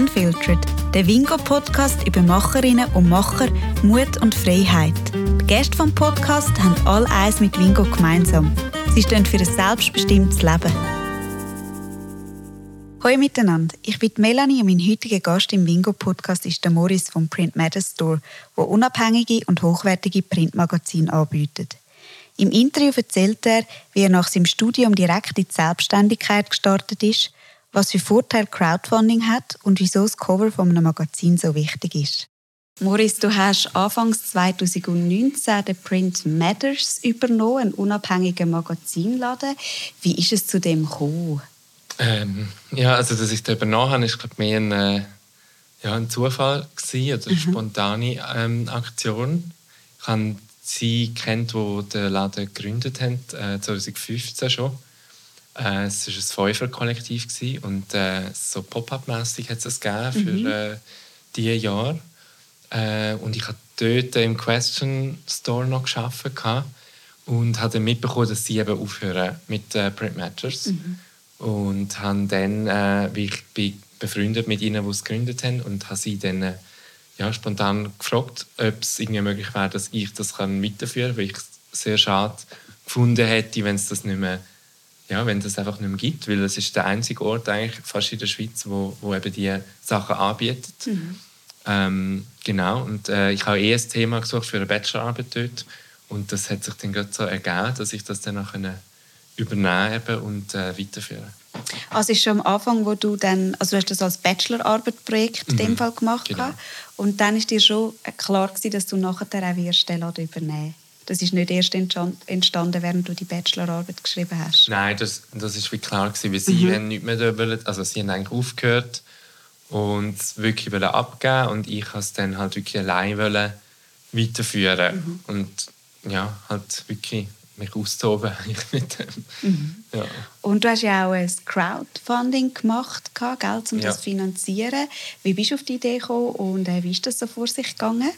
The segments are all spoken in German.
Unfiltered, der Wingo-Podcast über Macherinnen und Macher, Mut und Freiheit. Die Gäste vom Podcast haben all eins mit Wingo gemeinsam. Sie stehen für ein selbstbestimmtes Leben. Hallo miteinander, ich bin Melanie und mein heutiger Gast im Wingo-Podcast ist der Morris vom Print Matter Store, der unabhängige und hochwertige Printmagazine anbietet. Im Interview erzählt er, wie er nach seinem Studium direkt in die Selbstständigkeit gestartet ist, was für Vorteile Crowdfunding hat und wieso das Cover von einem Magazin so wichtig ist. Morris, du hast Anfangs 2019 den Print Matters übernommen, einen unabhängigen Magazinladen. Wie ist es zu dem gekommen? Ähm, ja, also dass ich da übernommen habe, ist glaube mehr ein, äh, ja, ein Zufall gewesen, oder eine mhm. spontane ähm, Aktion. Ich habe sie kennt, die den Laden gegründet haben, äh, 2015 schon. Äh, es war ein Fünfer-Kollektiv und äh, so Pop-up-mässig hat es gegeben für mhm. äh, diese Jahre. Äh, und ich habe dort im Question Store noch gearbeitet und habe dann mitbekommen, dass sie eben aufhören mit äh, Print Matchers. Mhm. Und habe dann, äh, wie ich bin befreundet mit ihnen, die es gegründet haben, und habe sie dann äh, ja, spontan gefragt, ob es irgendwie möglich wäre, dass ich das kann weiterführen kann, weil ich es sehr schade gefunden hätte, wenn es das nicht mehr ja, wenn das einfach nicht mehr gibt, weil es ist der einzige Ort eigentlich fast in der Schweiz, wo, wo eben die Sachen anbietet. Mhm. Ähm, genau, und äh, ich habe eh ein Thema gesucht für eine Bachelorarbeit dort und das hat sich dann gerade so ergeben, dass ich das dann auch übernehmen und äh, weiterführen also ist schon am Anfang, wo du dann, also du hast das als Bachelorarbeitprojekt in dem mhm. Fall gemacht genau. und dann ist dir schon klar gewesen, dass du nachher auch wirst Laden übernehmen das ist nicht erst entstanden, während du die Bachelorarbeit geschrieben hast. Nein, das, das ist wie klar gewesen, weil sie mhm. haben nicht mehr wollen, also sie haben eigentlich aufgehört und es wirklich wollen abgeben und ich wollte es dann halt wirklich allein wollen weiterführen mhm. und ja, halt wirklich mich auszutoben mit dem. Mhm. Ja. Und du hast ja auch ein Crowdfunding gemacht, Geld, um ja. das zu finanzieren. Wie bist du auf die Idee gekommen und äh, wie ist das so vor sich gegangen?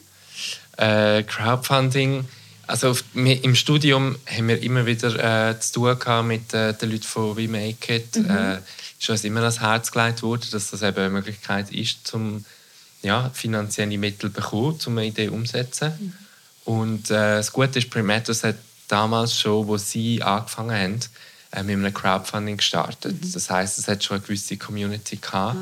Äh, Crowdfunding also auf, im Studium haben wir immer wieder äh, zu tun gehabt mit äh, den Leuten von We Make It. Mhm. Äh, ist uns immer ans Herz gelegt worden, dass das eben eine Möglichkeit ist, um ja, finanzielle Mittel zu bekommen, um eine Idee umzusetzen. Mhm. Und äh, das Gute ist, Primatus hat damals schon, wo sie angefangen haben, äh, mit einem Crowdfunding gestartet. Mhm. Das heißt, es hat schon eine gewisse Community gehabt.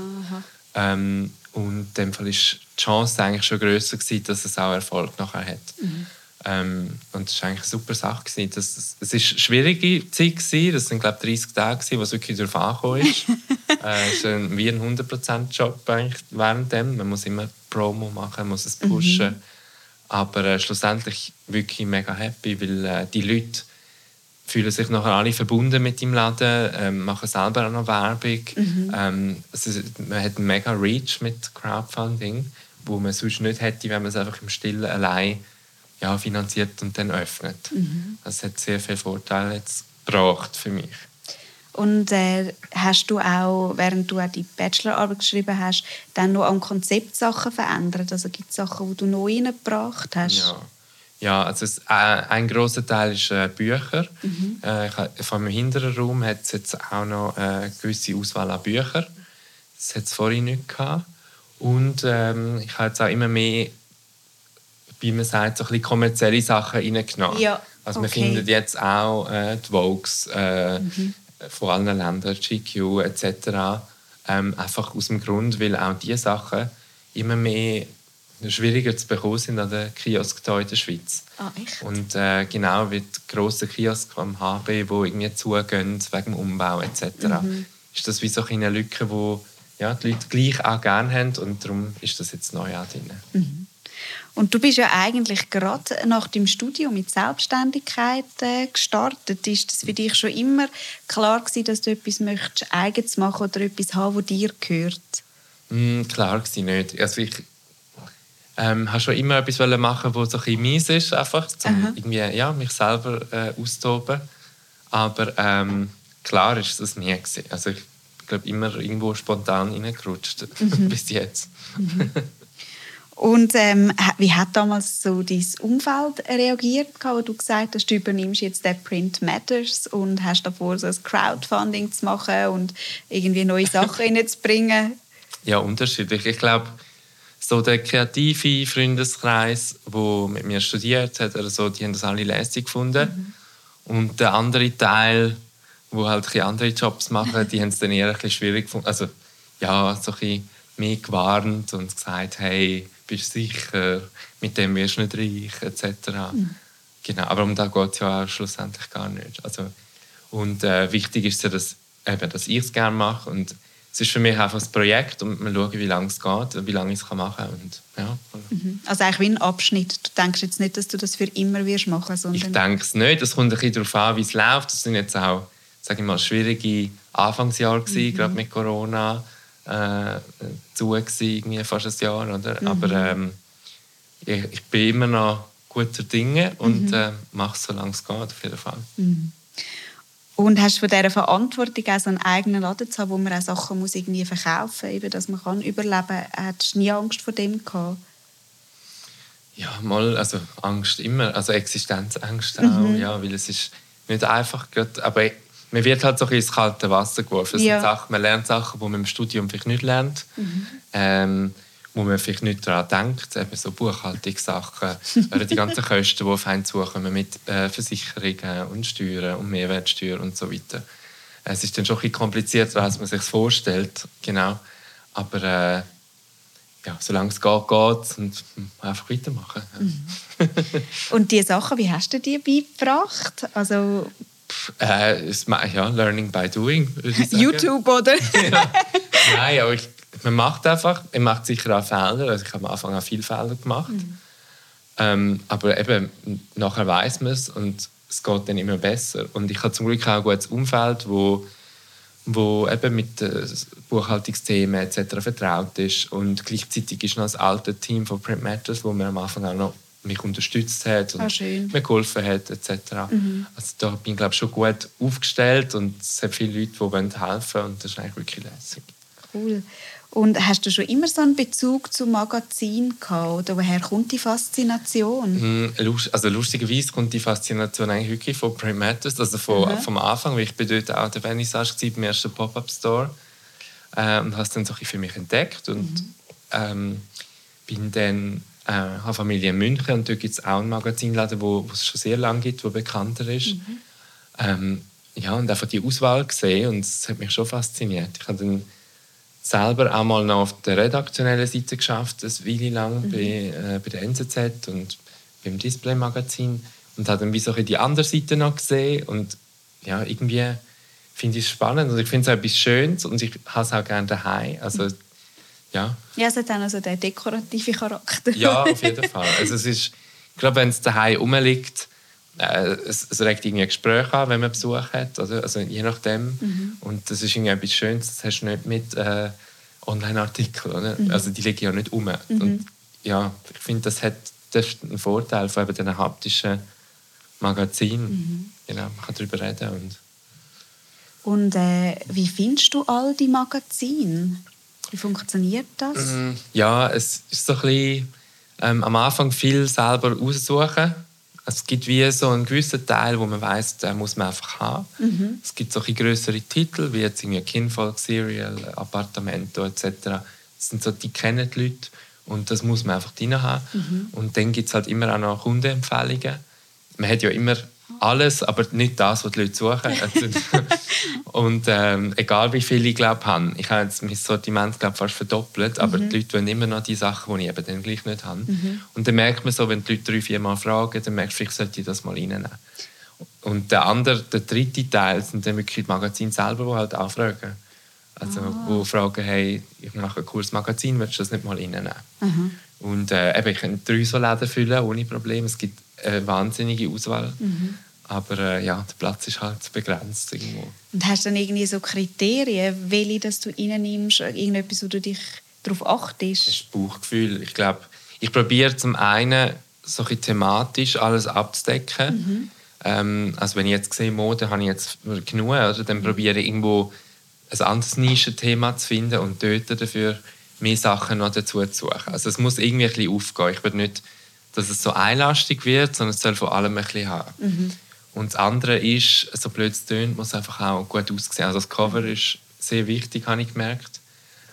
Ähm, und in dem Fall ist die Chance eigentlich schon größer gewesen, dass es auch Erfolg nachher hat. Mhm. Ähm, und das war eigentlich eine super Sache. Gewesen. Das, das, es war eine schwierige Zeit. Gewesen. Das waren, glaube ich, 30 Tage, gewesen, wo es wirklich darauf angekommen ist. äh, es ist ein, wie ein 100%-Job während dem. Man muss immer Promo machen, man muss es mhm. pushen. Mhm. Aber äh, schlussendlich wirklich mega happy, weil äh, die Leute fühlen sich nachher alle verbunden mit dem Laden, äh, machen selber auch noch Werbung. Mhm. Ähm, also, man hat einen mega Reach mit Crowdfunding, wo man sonst nicht hätte, wenn man es einfach im Stillen allein ja, finanziert und dann öffnet. Mhm. Das hat sehr viele Vorteile jetzt gebracht für mich. Und äh, hast du auch, während du auch die Bachelorarbeit geschrieben hast, dann noch am Konzept Sachen verändert? Also gibt es Sachen, die du neu reingebracht hast? Ja, ja also es, äh, ein großer Teil ist äh, Bücher. Mhm. Äh, von meinem hinteren Raum hat es jetzt auch noch äh, eine gewisse Auswahl an Büchern. Das hat es vorhin nicht gehabt. Und ähm, ich habe jetzt auch immer mehr wie man sagt, so ein bisschen kommerzielle Sachen reingenommen. Ja, also okay. man findet jetzt auch äh, die Vogues äh, mhm. von allen Ländern, GQ etc. Ähm, einfach aus dem Grund, weil auch diese Sachen immer mehr schwieriger zu bekommen sind an den Kiosk hier in der Schweiz. Ah, echt? Und äh, genau wie die grossen Kiosk am HB, die irgendwie zugehen wegen dem Umbau etc., mhm. ist das wie so eine Lücke, die ja, die Leute gleich auch gerne haben und darum ist das jetzt neu auch drin. Mhm. Und du bist ja eigentlich gerade nach dem Studium mit Selbstständigkeit äh, gestartet. Ist das für dich schon immer klar gewesen, dass du etwas möchtest, eigens machen oder etwas haben, das dir gehört? Mm, klar war nicht. Also ich ähm, habe schon immer etwas machen, was so ein bisschen mies ist, einfach, um irgendwie, ja, mich selber äh, auszutoben. Aber ähm, klar ist das nie gewesen. Also ich glaube immer irgendwo spontan reingerutscht mhm. bis jetzt. Mhm. Und ähm, wie hat damals so dein Umfeld reagiert, wo du gesagt hast, du übernimmst jetzt den Print Matters und hast davor so ein Crowdfunding zu machen und irgendwie neue Sachen reinzubringen? Ja, unterschiedlich. Ich glaube, so der kreative Freundeskreis, der mit mir studiert hat, oder so, die haben das alle lässig gefunden. Mhm. Und der andere Teil, wo halt andere Jobs machen, die haben es dann eher ein bisschen schwierig gefunden. Also ja, so ein bisschen mehr gewarnt und gesagt, hey, bist sicher, mit dem wirst du nicht reich, etc. Mhm. Genau, aber um das geht es ja auch schlussendlich gar nicht. Also, und äh, wichtig ist ja, dass, eben, dass ich es gerne mache und es ist für mich einfach ein Projekt und wir schauen, wie lange es geht und wie lange ich es machen kann. Und, ja. Mhm. Also eigentlich wie ein Abschnitt. Du denkst jetzt nicht, dass du das für immer wirst machen sondern... Ich denke es nicht. Es kommt ein bisschen darauf an, wie es läuft. Das sind jetzt auch, sage ich mal, schwierige Anfangsjahre gewesen, mhm. gerade mit Corona äh, zu gewesen, fast ein Jahr. Oder? Mhm. Aber ähm, ich, ich, bin immer noch guter Dinge und mhm. äh, mache es, solange es geht, auf jeden Fall. Mhm. Und hast du von dieser Verantwortung auch so einen eigenen Laden zu haben, wo man auch Sachen muss irgendwie verkaufen muss, eben, dass man kann überleben kann? Hattest du nie Angst vor dem gehabt? Ja, mal, also Angst immer, also Existenzängste auch, mhm. ja, weil es ist nicht einfach, aber man wird halt so ein ins kalte Wasser geworfen. Das ja. Sachen, man lernt Sachen, die man im Studium vielleicht nicht lernt. Mhm. Ähm, wo man vielleicht nicht daran denkt, eben so Buchhaltungssachen oder die ganzen Kosten, die auf einen zukommen mit äh, Versicherungen und Steuern und Mehrwertsteuer und so weiter. Es ist dann schon ein bisschen komplizierter, als man sich vorstellt, genau. Aber äh, ja, solange es geht, geht und einfach weitermachen. Mhm. und diese Sachen, wie hast du die beigebracht? Also äh, ja, Learning by Doing. YouTube, oder? ja. Nein, aber ich man macht einfach, man macht sicher auch Fehler. Also ich habe am Anfang auch viele Fehler gemacht. Mhm. Ähm, aber eben, nachher weiß man es und es geht dann immer besser. Und ich habe zum Glück auch ein gutes Umfeld, wo, wo eben mit Buchhaltungsthemen etc. vertraut ist. Und gleichzeitig ist noch das alte Team von Print Matters, wo mir am Anfang auch noch mich unterstützt hat und ah, mir geholfen hat etc. Mhm. Also da bin ich glaube schon gut aufgestellt und es hat viele Leute, die helfen wollen und das ist eigentlich wirklich lässig. Cool. Und hast du schon immer so einen Bezug zum Magazin gehabt? Oder woher kommt die Faszination? Hm, also lustigerweise kommt die Faszination eigentlich wirklich von Print Matters, also von, mhm. vom Anfang, weil ich bin dort auch der Vernissage beim ersten Pop-Up-Store äh, und habe es dann so für mich entdeckt und mhm. ähm, bin dann äh, habe Familie in München und dort gibt es auch einen Magazinladen, wo, es schon sehr lange gibt, wo bekannter ist. Mhm. Ähm, ja, und einfach die Auswahl gesehen und es hat mich schon fasziniert. Ich habe dann selber auch mal noch auf der redaktionellen Seite geschafft, eine Weile lang mhm. bei, äh, bei der NZZ und beim Display-Magazin und habe dann wie so die andere Seite noch gesehen und ja, irgendwie finde ich es spannend und ich finde es auch etwas Schönes und ich habe es auch gerne daheim. Also, ja. ja, es hat auch so den dekorativen Charakter. ja, auf jeden Fall. Also es ist, ich glaube, wenn es daheim rumliegt, äh, es, es, regt irgendwie ein Gespräch an, wenn man Besuch hat, oder? also je nachdem. Mhm. Und das ist irgendwie etwas Schönes, das hast du nicht mit äh, Online-Artikeln, mhm. also die liegen ja nicht um. Mhm. Und ja, ich finde, das hat das ist ein Vorteil von eben diesen haptischen Magazinen. Mhm. Genau, man kann darüber reden. Und, und äh, wie findest du all die Magazine? Wie funktioniert das? Mm, ja, es ist so ein bisschen, ähm, am Anfang viel selber aussuchen es gibt wie so einen gewissen Teil, wo man weiß, den muss man einfach haben. Mhm. Es gibt solche größere Titel, wie jetzt irgendwie Kinfolk, Serial, Appartamento etc. Das sind so, die kennen die Leute und das muss man einfach drin haben. Mhm. Und dann gibt es halt immer auch noch Kundenempfehlungen. Man hat ja immer alles, aber nicht das, was die Leute suchen. und ähm, egal wie viele ich glaube habe, ich habe jetzt mein Sortiment glaub, fast verdoppelt, aber mhm. die Leute wollen immer noch die Sachen, die ich eben dann gleich nicht habe. Mhm. Und dann merkt man so, wenn die Leute drei, vier Mal fragen, dann merkst du, vielleicht sollte ich das mal reinnehmen. Und der andere, der dritte Teil sind dann wirklich die Magazine selber, die halt anfragen. Also, ah. wo fragen, hey, ich mache ein cooles Magazin, willst du das nicht mal reinnehmen? Mhm. Und äh, eben, ich kann drei so Läden füllen, ohne Probleme. Es gibt eine wahnsinnige Auswahl. Mhm. Aber äh, ja, der Platz ist halt begrenzt irgendwo. Und hast du dann irgendwie so Kriterien, welche dass du reinnimmst, irgendetwas, wo du dich darauf achtest? Das ist Bauchgefühl. Ich glaube, ich probiere zum einen so ein thematisch alles abzudecken. Mhm. Ähm, also wenn ich jetzt sehe, Mode habe ich jetzt genug, oder? dann probiere ich irgendwo ein anderes Nischenthema zu finden und dort dafür mehr Sachen noch dazu zu suchen. Also es muss irgendwie ein bisschen aufgehen. Ich will nicht, dass es so einlastig wird, sondern es soll vor allem ein bisschen haben. Mhm. Und das andere ist, so blöd es tönt, muss einfach auch gut aussehen. Also das Cover ist sehr wichtig, habe ich gemerkt.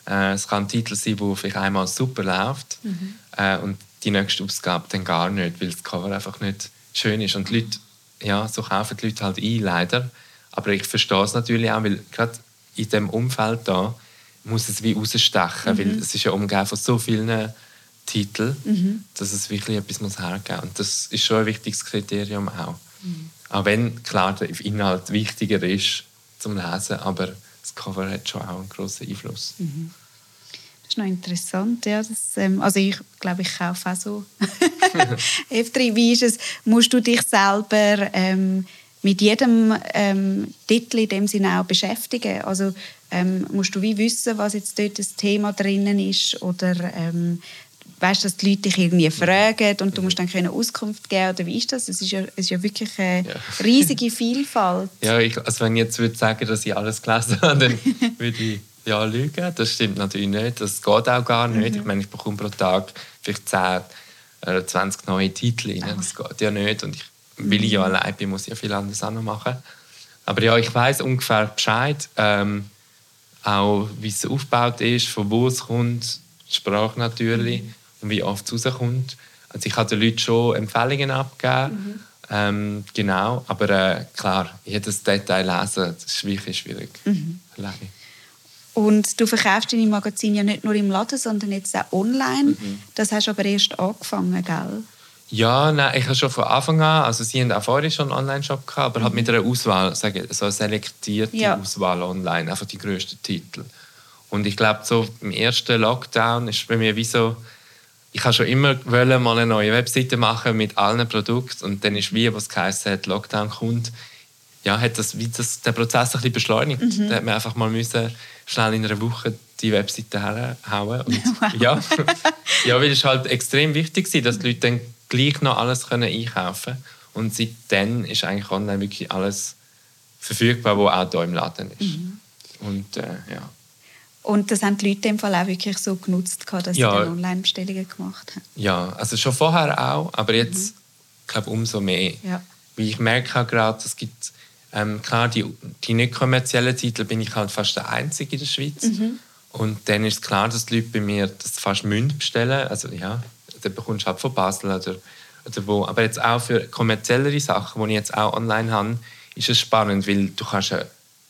Äh, es kann ein Titel sein, der vielleicht einmal super läuft mhm. äh, und die nächste Ausgabe dann gar nicht, weil das Cover einfach nicht schön ist. Und die Leute, ja, so kaufen die Leute halt ein, leider. Aber ich verstehe es natürlich auch, weil gerade in diesem Umfeld da muss es wie rausstechen, mhm. weil es ist ja umgeben von so vielen Titeln, mhm. dass es wirklich etwas muss hergeben muss. Und das ist schon ein wichtiges Kriterium auch. Mhm. Auch wenn, klar, der Inhalt wichtiger ist zum Lesen, aber das Cover hat schon auch einen grossen Einfluss. Mhm. Das ist noch interessant. Ja, das, ähm, also ich glaube, ich kaufe auch so F3. Wie ist es? Musst du dich selber ähm, mit jedem ähm, Titel in dem Sinne auch beschäftigen? Also ähm, musst du wie wissen, was jetzt dort das Thema drinnen ist oder ähm, weißt, dass die Leute dich irgendwie fragen und du musst dann keine Auskunft geben oder wie ist das? Es ist ja, es ist ja wirklich eine ja. riesige Vielfalt. ja, ich, also wenn ich jetzt würde sagen, dass ich alles gelesen habe, dann würde ich ja lügen. Das stimmt natürlich nicht. Das geht auch gar nicht. Mhm. Ich meine, ich bekomme pro Tag vielleicht 10 oder 20 neue Titel rein. Das geht ja nicht. Und ich, weil ich ja mhm. allein bin, muss ich ja viel anderes auch noch machen. Aber ja, ich weiß ungefähr Bescheid. Ähm, auch wie es aufgebaut ist, von wo es kommt, Sprache natürlich. Mhm und wie oft es rauskommt. Also ich habe den Leuten schon Empfehlungen abgegeben, mhm. ähm, genau, aber äh, klar, jedes Detail lesen, das ist wirklich schwierig. Mhm. Und du verkaufst deine Magazine ja nicht nur im Laden, sondern jetzt auch online. Mhm. Das hast du aber erst angefangen, gell? Ja, nein, ich habe schon von Anfang an, also sie haben auch vorher schon einen Online-Shop gehabt, aber halt mhm. halt mit einer Auswahl, sage, so eine selektierte ja. Auswahl online, einfach die grössten Titel. Und ich glaube, so im ersten Lockdown ist bei mir wie so, ich habe schon immer wollen, mal eine neue Webseite machen mit allen Produkten und dann ist wie, was geheißen hat, Lockdown kommt, ja, hat das, wie das den Prozess ein bisschen beschleunigt. Mhm. Da hat man einfach mal müssen, schnell in einer Woche die Webseite herhauen und wow. ja, ja, weil es halt extrem wichtig war, dass die Leute dann gleich noch alles können einkaufen können und seitdem ist eigentlich online wirklich alles verfügbar, was auch hier im Laden ist. Mhm. Und äh, ja. Und das haben die Leute im Fall auch wirklich so genutzt, dass ja. sie dann Online-Bestellungen gemacht haben. Ja, also schon vorher auch, aber jetzt, mhm. glaube umso mehr. Ja. Weil ich merke auch gerade, es gibt, ähm, klar, die, die nicht kommerziellen Titel bin ich halt fast der Einzige in der Schweiz. Mhm. Und dann ist klar, dass die Leute bei mir das fast müssen bestellen. Also ja, dann bekommst du halt von Basel oder, oder wo. Aber jetzt auch für kommerziellere Sachen, die ich jetzt auch online habe, ist es spannend, weil du kannst ja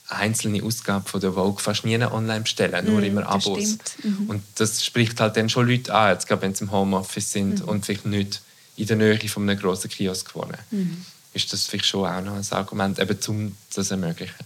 einzelne Ausgaben von der Vogue fast nie online bestellen, nur mm, immer Abos. Mhm. Und das spricht halt dann schon Leute an, jetzt, wenn sie im Homeoffice sind mhm. und vielleicht nicht in der Nähe von einem grossen Kiosk wohnen. Mhm. Ist das vielleicht schon auch noch ein Argument, eben, um das zu ermöglichen.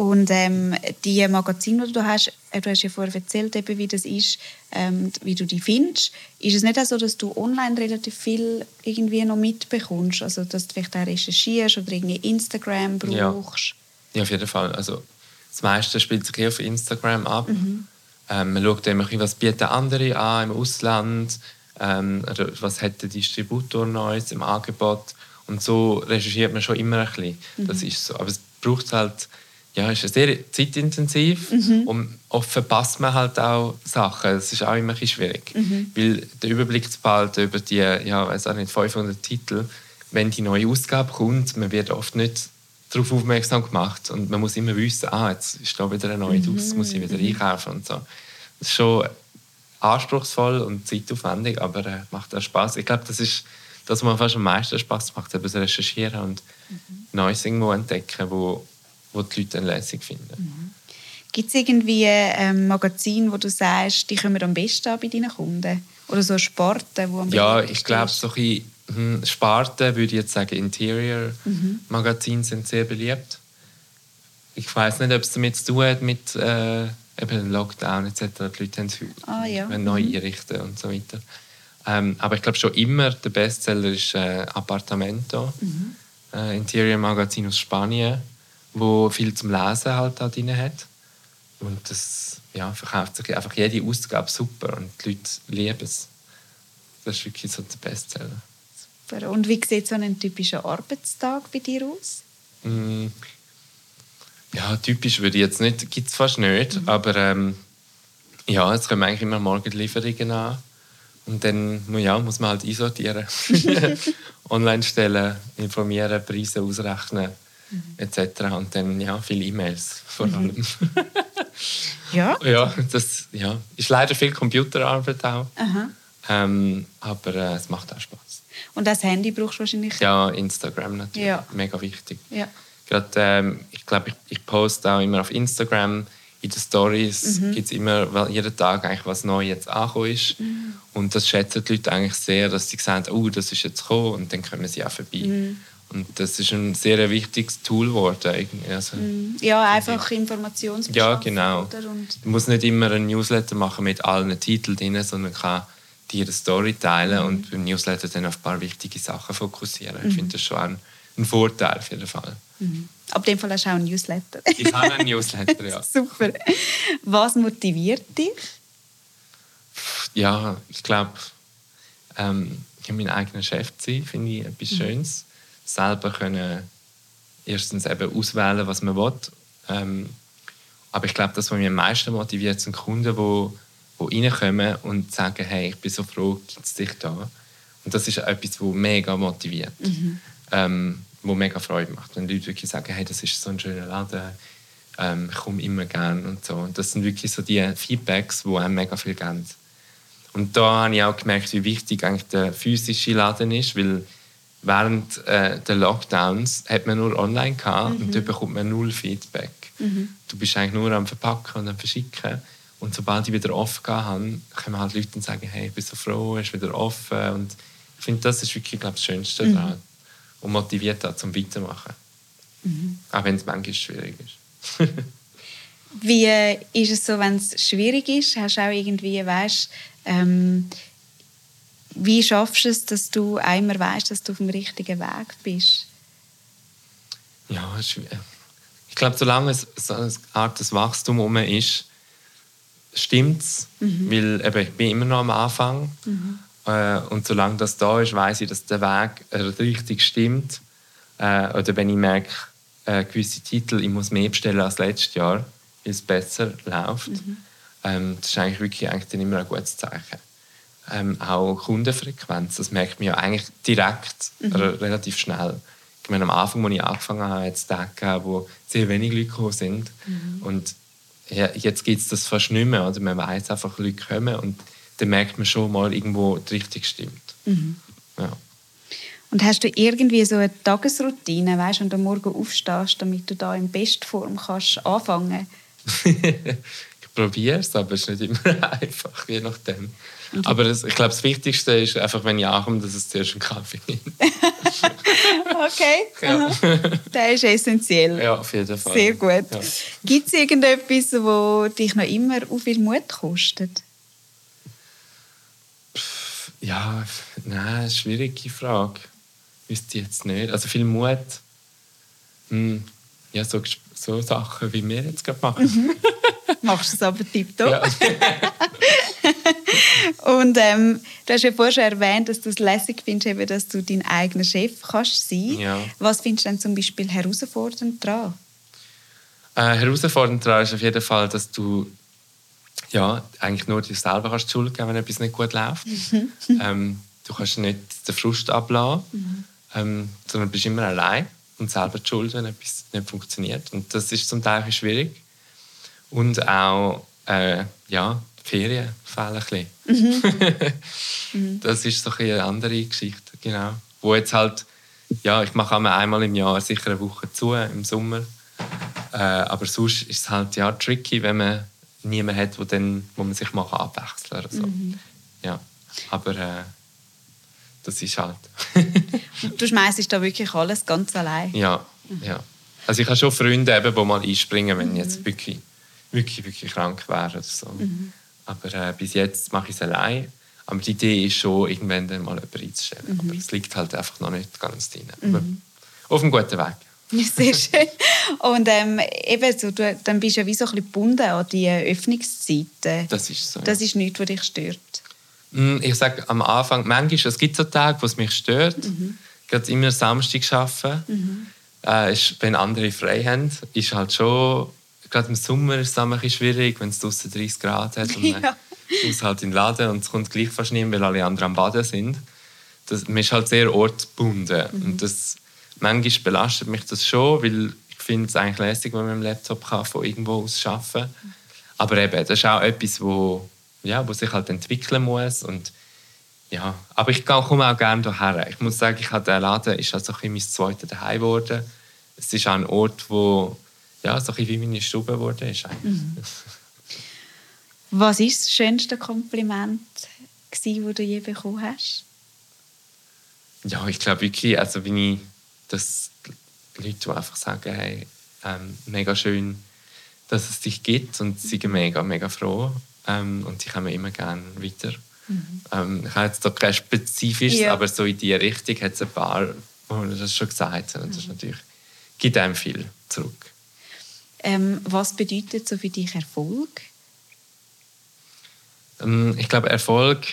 Und ähm, die Magazine, die du hast, äh, du hast ja vorher erzählt, eben, wie das ist, ähm, wie du die findest. Ist es nicht auch so, dass du online relativ viel irgendwie noch mitbekommst? Also, dass du vielleicht auch recherchierst oder irgendwie Instagram brauchst? Ja. Ja, auf jeden Fall. Also, das meiste spielt sich auf Instagram ab. Mhm. Ähm, man schaut immer, was bieten andere an im Ausland, ähm, was hat der Distributor Neues im Angebot. Und so recherchiert man schon immer ein bisschen. Mhm. Das ist so. Aber es braucht halt, ja, ist sehr zeitintensiv mhm. und oft verpasst man halt auch Sachen. Das ist auch immer ein bisschen schwierig. Mhm. Weil der Überblick zu behalten über die, ja, weiß auch nicht, 500 Titel, wenn die neue Ausgabe kommt, man wird oft nicht darauf aufmerksam gemacht und man muss immer wissen, ah, jetzt ist da wieder ein neues mhm. Muss ich wieder einkaufen und so. Das ist schon anspruchsvoll und zeitaufwendig, aber äh, macht auch Spaß. Ich glaube, das ist das, was mir fast am meisten Spaß macht, das Recherchieren und mhm. Neues irgendwo entdecken, wo, wo die Leute dann lässig finden. Mhm. Gibt es irgendwie ähm, Magazin, wo du sagst, die kommen am besten an bei deinen Kunden? Oder so Sporten, wo am Ja, ich glaube, so ein hm, Sparte würde ich jetzt sagen, Interior-Magazine mhm. sind sehr beliebt. Ich weiß nicht, ob es damit zu tun hat mit äh, eben Lockdown etc. Die Leute haben ah, ja. neu mhm. einrichten und so weiter. Ähm, aber ich glaube schon immer, der Bestseller ist äh, Apartamento, mhm. äh, Interior-Magazin aus Spanien, wo viel zum Lesen halt da drin hat. Und das ja, verkauft sich einfach jede Ausgabe super und die Leute lieben es. Das ist wirklich so der Bestseller. Super. Und wie sieht so ein typischer Arbeitstag bei dir aus? Mm. Ja, typisch würde ich jetzt nicht, gibt es fast nicht. Mhm. Aber ähm, ja, es kommen eigentlich immer morgen Lieferungen an. Und dann ja, muss man halt einsortieren. Online stellen, informieren, Preise ausrechnen. Etc. Und dann ja, viele E-Mails vor mhm. allem. Ja? Ja, das ja. ist leider viel Computerarbeit auch. Ähm, aber äh, es macht auch Spaß. Und das Handy brauchst du wahrscheinlich. Ja, Instagram natürlich. Ja. Mega wichtig. Ja. Gerade, ähm, ich glaube, ich, ich poste auch immer auf Instagram. In den Stories Mhm. gibt es immer weil jeden Tag eigentlich was Neues jetzt angekommen ist. Mhm. Und das schätzen die Leute eigentlich sehr, dass sie sagen, oh, das ist jetzt gekommen und dann kommen sie auch vorbei. Mhm. Und das ist ein sehr wichtiges Tool geworden. Also, Ja, einfach Informationsbeschaffung. Ja, genau. Du musst nicht immer einen Newsletter machen mit allen Titeln drin, sondern kann dir eine Story teilen und beim Newsletter dann auf ein paar wichtige Sachen fokussieren. Ich finde das schon ein, ein Vorteil auf jeden Fall. ab dem Fall hast du auch ein Newsletter. Ich habe einen Newsletter, ja. Super. Was motiviert dich? Ja, ich glaube, ähm, mein eigener Chef zu sein, finde ich Mhm. etwas Schönes. Selber können erstens eben auswählen, was man will. Ähm, aber ich glaube, das, was mich am meisten motiviert, sind Kunden, die, die reinkommen und sagen, hey, ich bin so froh, gibt es dich da. Und das ist etwas, das mega motiviert. Ähm, wo mega Freude macht. Wenn Leute wirklich sagen, hey, das ist so ein schöner Laden, ähm, ich komme immer gerne und so. Und das sind wirklich so die Feedbacks, die einem mega viel geben. Und da habe ich auch gemerkt, wie wichtig eigentlich der physische Laden ist, weil während äh, der Lockdowns hat man nur online gehabt und da bekommt man null Feedback. Du bist eigentlich nur am Verpacken und am Verschicken. Und sobald ich wieder offen gehabt habe, kommen halt Leute und sagen, hey, ich bin so froh, es ist wieder offen. Und ich finde, das ist wirklich glaub, das Schönste daran. Und motiviert auch zum Weitermachen. Auch wenn es manchmal schwierig ist. Wie äh, ist es so, wenn es schwierig ist? Hast du auch irgendwie, weißt, ähm, wie schaffst du es, dass du einmal weißt, dass du auf dem richtigen Weg bist? Ja, schwierig. ich glaube, solange es so eine Art des Wachstum herum ist, stimmt es. Weil eben, ich bin immer noch am Anfang. Äh, und solange das da ist, weiß ich, dass der Weg äh, richtig stimmt. Äh, oder wenn ich merke, äh, gewisse Titel, ich muss mehr bestellen als letztes Jahr, weil es besser läuft. Ähm, das ist eigentlich wirklich eigentlich dann immer ein gutes Zeichen. Ähm, auch Kundenfrequenz, das merkt man ja eigentlich direkt, re relativ schnell. Ich meine, am Anfang, als ich angefangen habe, hat es Tage gegeben, wo sehr wenig Leute gekommen sind. Und ja, jetzt gibt es das fast nicht mehr. Oder man weiß einfach, Leute kommen und dann merkt man schon mal irgendwo, die Richtung stimmt. Ja. Und hast du irgendwie so eine Tagesroutine, weißt, wenn du am Morgen aufstehst, damit du da in Bestform kannst anfangen? ich probiere es, aber es ist nicht immer einfach, je nachdem. Aber das, ich glaube, das Wichtigste ist einfach, wenn ich ankomme, dass es zuerst einen Kaffee gibt. Okay, Ja. das ist essentiell. ja, auf jeden Fall. Sehr gut. Ja. Gibt es irgendetwas, das dich noch immer auch viel Mut kostet? Ja, nein, schwierige Frage. Wüsste ich jetzt nicht. Also viel Mut. Hm, ja, so, so Sachen, wie wir jetzt gerade machen. Machst du es aber tiptop. Ja. Und ähm, du hast ja vorher schon erwähnt, dass du es lässig findest, eben, dass du dein eigener Chef kannst sein. Ja. Was findest du denn zum Beispiel herausfordernd daran? Äh, herausfordernd daran ist auf jeden Fall, dass du ja, eigentlich nur dir selber kannst die Schuld geben, wenn etwas nicht gut läuft. ähm, du kannst nicht den Frust ablassen, ähm, sondern bist immer allein und selber die Schuld, wenn etwas nicht funktioniert. Und das ist zum Teil schwierig. Und auch äh, ja, die Ferien fehlen ein bisschen. das ist so ein eine andere Geschichte, genau. Wo jetzt halt, ja, ich mache einmal einmal im Jahr sicher eine Woche zu, im Sommer. Äh, aber sonst ist es halt ja tricky, wenn man niemanden hat, wo, dann, wo man sich mal abwechseln kann. Oder so. Ja, aber äh, das ist halt. Du schmeißt da wirklich alles ganz allein. ja, ja. Also ich habe schon Freunde, eben, die mal einspringen, wenn ich jetzt wirklich, wirklich, wirklich krank wäre oder so. Aber äh, bis jetzt mache ich es allein. Aber die Idee ist schon, irgendwann dann mal jemanden einzustellen. Aber es liegt halt einfach noch nicht ganz drin. Aber auf einem guten Weg. Sehr schön. Und ähm, eben so, du dann bist du ja wie so ein bisschen gebunden an die Öffnungszeiten. Das ist so. Das ist nichts, was dich stört. Mm, Ich sage am Anfang, manchmal, es gibt so Tage, wo es mich stört. Gerade immer Samstag arbeiten. Äh, ist, wenn andere frei haben, ist halt schon, gerade im Sommer ist es ein bisschen schwierig, wenn es draußen 30 Grad hat und man Ja. muss halt in den Laden und es kommt gleich fast niemand, weil alle anderen am Baden sind. Das, man ist halt sehr ortsgebunden. Und das, manchmal belastet mich das schon, weil ich finde es eigentlich lässig, wenn man mit dem Laptop kann, von irgendwo aus arbeiten kann. Aber eben, das ist auch etwas, wo, ja, wo sich halt entwickeln muss und ja, aber ich komme auch gerne hierher. Ich muss sagen, ich habe den Laden ist also ein mein zweites Zuhause geworden. Es ist auch ein Ort, wo ja, so ein wie meine Stube geworden ist. Mhm. Was war das schönste Kompliment, das du je bekommen hast? Ja, ich glaube wirklich, also wenn ich das Leute einfach sagen, hey, ähm, mega schön, dass es dich gibt und sie sind mega, mega froh ähm, und sie kommen immer gerne weiter. Mhm. Ähm, ich habe jetzt da kein spezifisches, ja. aber so in die Richtung hat es ein paar, die das schon gesagt haben. Und das mhm. natürlich, gibt einem viel zurück. Ähm, was bedeutet so für dich Erfolg? Ähm, ich glaube, Erfolg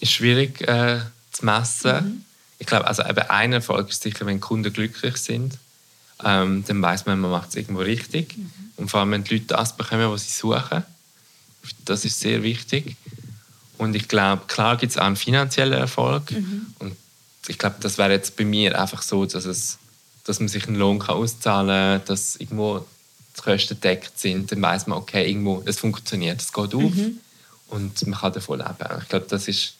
ist schwierig äh, zu messen. Mhm. Ich glaube, also eben ein Erfolg ist sicher, wenn Kunden glücklich sind. Ähm, dann weiß man, man macht es irgendwo richtig. Mhm. Und vor allem, wenn die Leute das bekommen, was sie suchen. Das ist sehr wichtig. Und ich glaube, klar gibt es auch einen finanziellen Erfolg. Mhm. Und ich glaube, das wäre jetzt bei mir einfach so, dass, es, dass man sich einen Lohn kann auszahlen kann, dass irgendwo die Kosten deckt sind. Dann weiß man, okay, irgendwo, es funktioniert, es geht auf mhm. und man kann davon leben. Ich glaube, das ist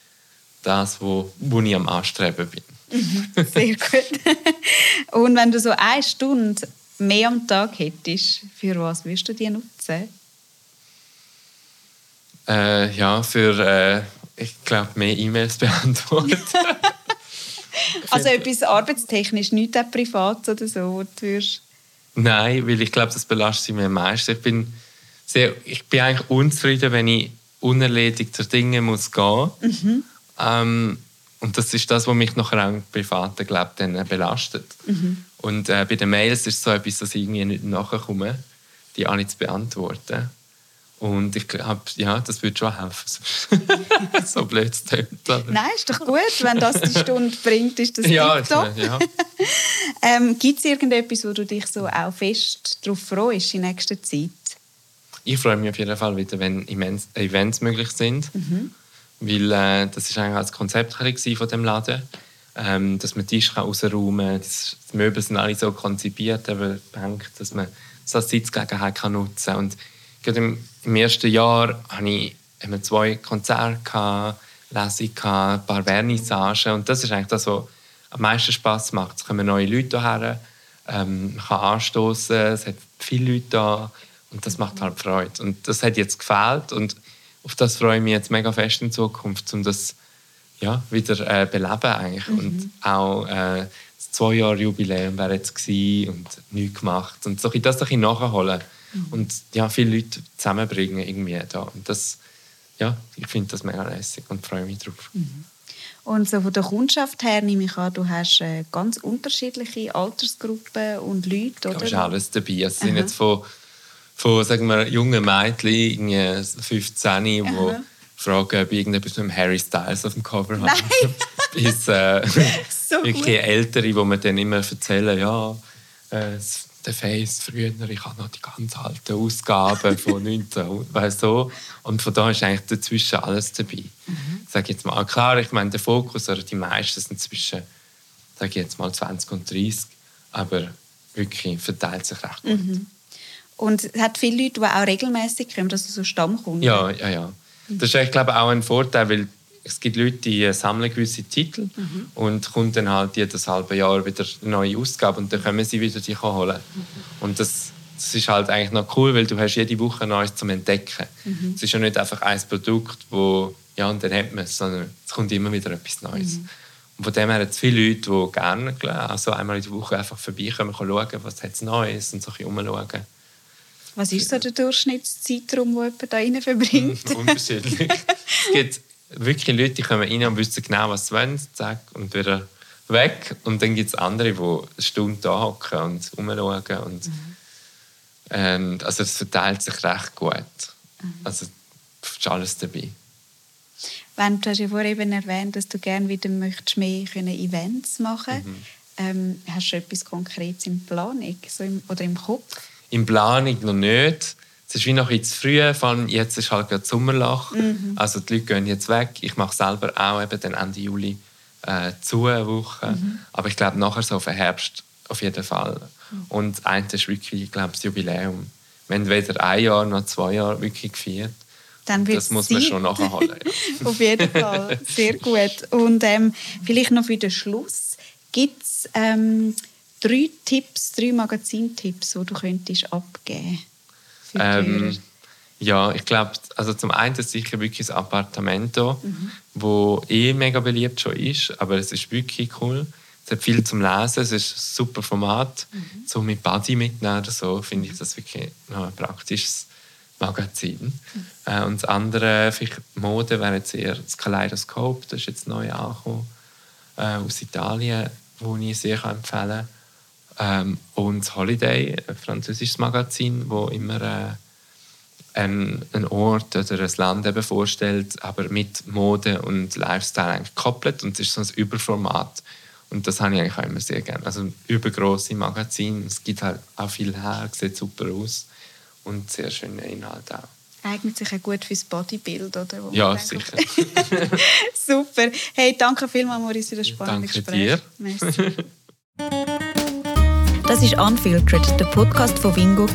das, wo, wo ich am Anstreben bin. Mhm. Sehr gut. und wenn du so eine Stunde mehr am Tag hättest, für was würdest du die nutzen? Äh, ja, für, äh, ich glaube, mehr E-Mails beantworten. also etwas arbeitstechnisch, nicht privat oder so, wo du würdest... Nein, weil ich glaube, das belastet mich am meisten. Ich bin, sehr, ich bin eigentlich unzufrieden, wenn ich unerledigter Dinge muss gehen muss. Mhm. Ähm, und das ist das, was mich nachher auch im privaten Leben dann belastet. Mhm. Und äh, bei den Mails ist es so etwas, dass ich irgendwie nicht nachkomme, die alle zu beantworten. Und ich glaube, ja, das würde schon helfen. so blöd es Nein, ist doch gut, wenn das die Stunde bringt, ist das ja, top. Ja. ähm, Gibt es irgendetwas, wo du dich so auch fest darauf freust in nächster Zeit? Ich freue mich auf jeden Fall wieder, wenn Events möglich sind. Mhm. Weil äh, das war eigentlich das Konzept von dem Laden. Ähm, dass man Tisch rausräumen kann. Die Möbel sind alle so konzipiert, dass man so als Sitzgelegenheit nutzen kann. Und gerade im, im ersten Jahr hatte ich zwei Konzerte, Lesungen, ein paar Vernissagen. Und das ist eigentlich das, was am meisten Spass macht. Es kommen neue Leute hierher, ähm, man kann anstoßen, es hat viele Leute da und das macht halt Freude. Und das hat jetzt gefehlt und auf das freue ich mich jetzt mega fest in Zukunft, um das ja, wieder äh, beleben eigentlich. Mhm. Und auch äh, das zwei Jahre Jubiläum wäre jetzt gewesen und nichts gemacht und so das ein bisschen nachholen mhm. und ja, viele Leute zusammenbringen irgendwie da. Und das, ja, ich finde das mega lässig und freue mich drauf. Mhm. Und so von der Kundschaft her nehme ich an, du hast äh, ganz unterschiedliche Altersgruppen und Leute, oder? Da ist alles dabei. Es sind jetzt von, von sagen wir, jungen Mädchen, 15, die fragen, ob irgendetwas mit Harry Styles auf dem Cover hat. Bis äh, so wirklich Ältere, die mir dann immer erzählen, ja, äh, der Face früher, ich habe noch die ganz alten Ausgaben von 19, weißt so. Und von da ist eigentlich dazwischen alles dabei. Mhm. Sag jetzt mal, klar, ich meine, der Fokus oder die meisten sind zwischen, sage ich jetzt mal 20 und 30, aber wirklich verteilt sich recht gut. Mhm. Und es hat viele Leute, die auch regelmäßig kommen, also so Stammkunden. Ja, ja, ja. Das ist, ich glaube, auch ein Vorteil, weil es gibt Leute, die sammeln gewisse Titel mhm. und kommen dann halt jedes halbe Jahr wieder eine neue Ausgabe und dann können sie wieder die holen. Mhm. Und das, das ist halt eigentlich noch cool, weil du hast jede Woche Neues zum Entdecken. Mhm. Es ist ja nicht einfach ein Produkt, wo ja und dann hat man es, sondern es kommt immer wieder etwas Neues. Mhm. Und von dem her hat es viele Leute, die gerne also einmal in der Woche einfach vorbeikommen, schauen, was es Neues und so ein umschauen. Was ist so der Durchschnittszeitraum, den jemand da rein verbringt? Unterschiedlich. es gibt wirklich Leute, die kommen rein und wissen genau, was sie wollen, zack, und wieder weg. Und dann gibt es andere, die eine Stunde da hocken und umschauen. Und, mhm. ähm, also es verteilt sich recht gut. Mhm. Also ist alles dabei. Wenn, du hast ja vorhin eben erwähnt, dass du gerne wieder möchtest mehr Events machen mhm. ähm, Hast du etwas Konkretes in Planung so im, oder im Kopf? In Planung noch nicht. Es ist wie noch ein zu früh, vor allem jetzt ist halt gerade Sommerloch. Mhm. Also die Leute gehen jetzt weg. Ich mache selber auch eben den Ende Juli äh, zu eine Woche. Mhm. Aber ich glaube nachher so auf den Herbst auf jeden Fall. Mhm. Und eins ist wirklich, ich glaube, das Jubiläum. wir haben weder ein Jahr noch zwei Jahre wirklich gefeiert. Dann das muss man schon nachholen. Ja. Auf jeden Fall, sehr gut. Und ähm, vielleicht noch für den Schluss, gibt es ähm, drei Tipps, drei Magazintipps, die du könntest abgeben ähm, ja, ich glaube, also zum einen ist sicher wirklich das Appartamento, mhm. wo eh mega beliebt schon ist, aber es ist wirklich cool. Es hat viel zum Lesen, es ist ein super Format. Mhm. So mit Buddy mitnehmen oder so, finde ich das wirklich noch ein praktisches Magazin. Mhm. Äh, und das andere, vielleicht Mode, wäre jetzt eher das Kaleidoskop, das ist jetzt neu angekommen, äh, aus Italien, wo ich sehr empfehlen kann. Ähm, und Holiday, ein französisches Magazin, wo immer äh, einen, einen Ort oder ein Land eben vorstellt, aber mit Mode und Lifestyle eigentlich gekoppelt. Und es ist so ein Überformat. Und das habe ich eigentlich auch immer sehr gerne. Also übergroße Magazine, es gibt halt auch viel her, sieht super aus und sehr schöne Inhalte auch. Eignet sich auch gut fürs Bodybuild, oder? Wo ja, sicher. super. Hey, danke vielmals, Maurice, für das spannende danke Gespräch. Danke dir. das ist Unfiltered, der Podcast von Wingo.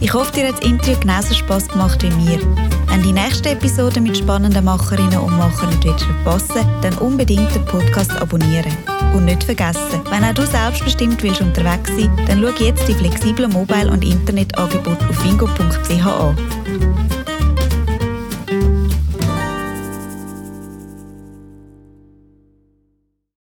Ich hoffe, dir hat das Interview genauso Spass gemacht wie mir. Wenn die nächste Episode mit spannenden Macherinnen und Machern nicht verpassen dann unbedingt den Podcast abonnieren. Und nicht vergessen, wenn auch du selbstbestimmt willst unterwegs sein, dann schau jetzt die flexiblen Mobile- und Internetangebote auf wingo.ch an.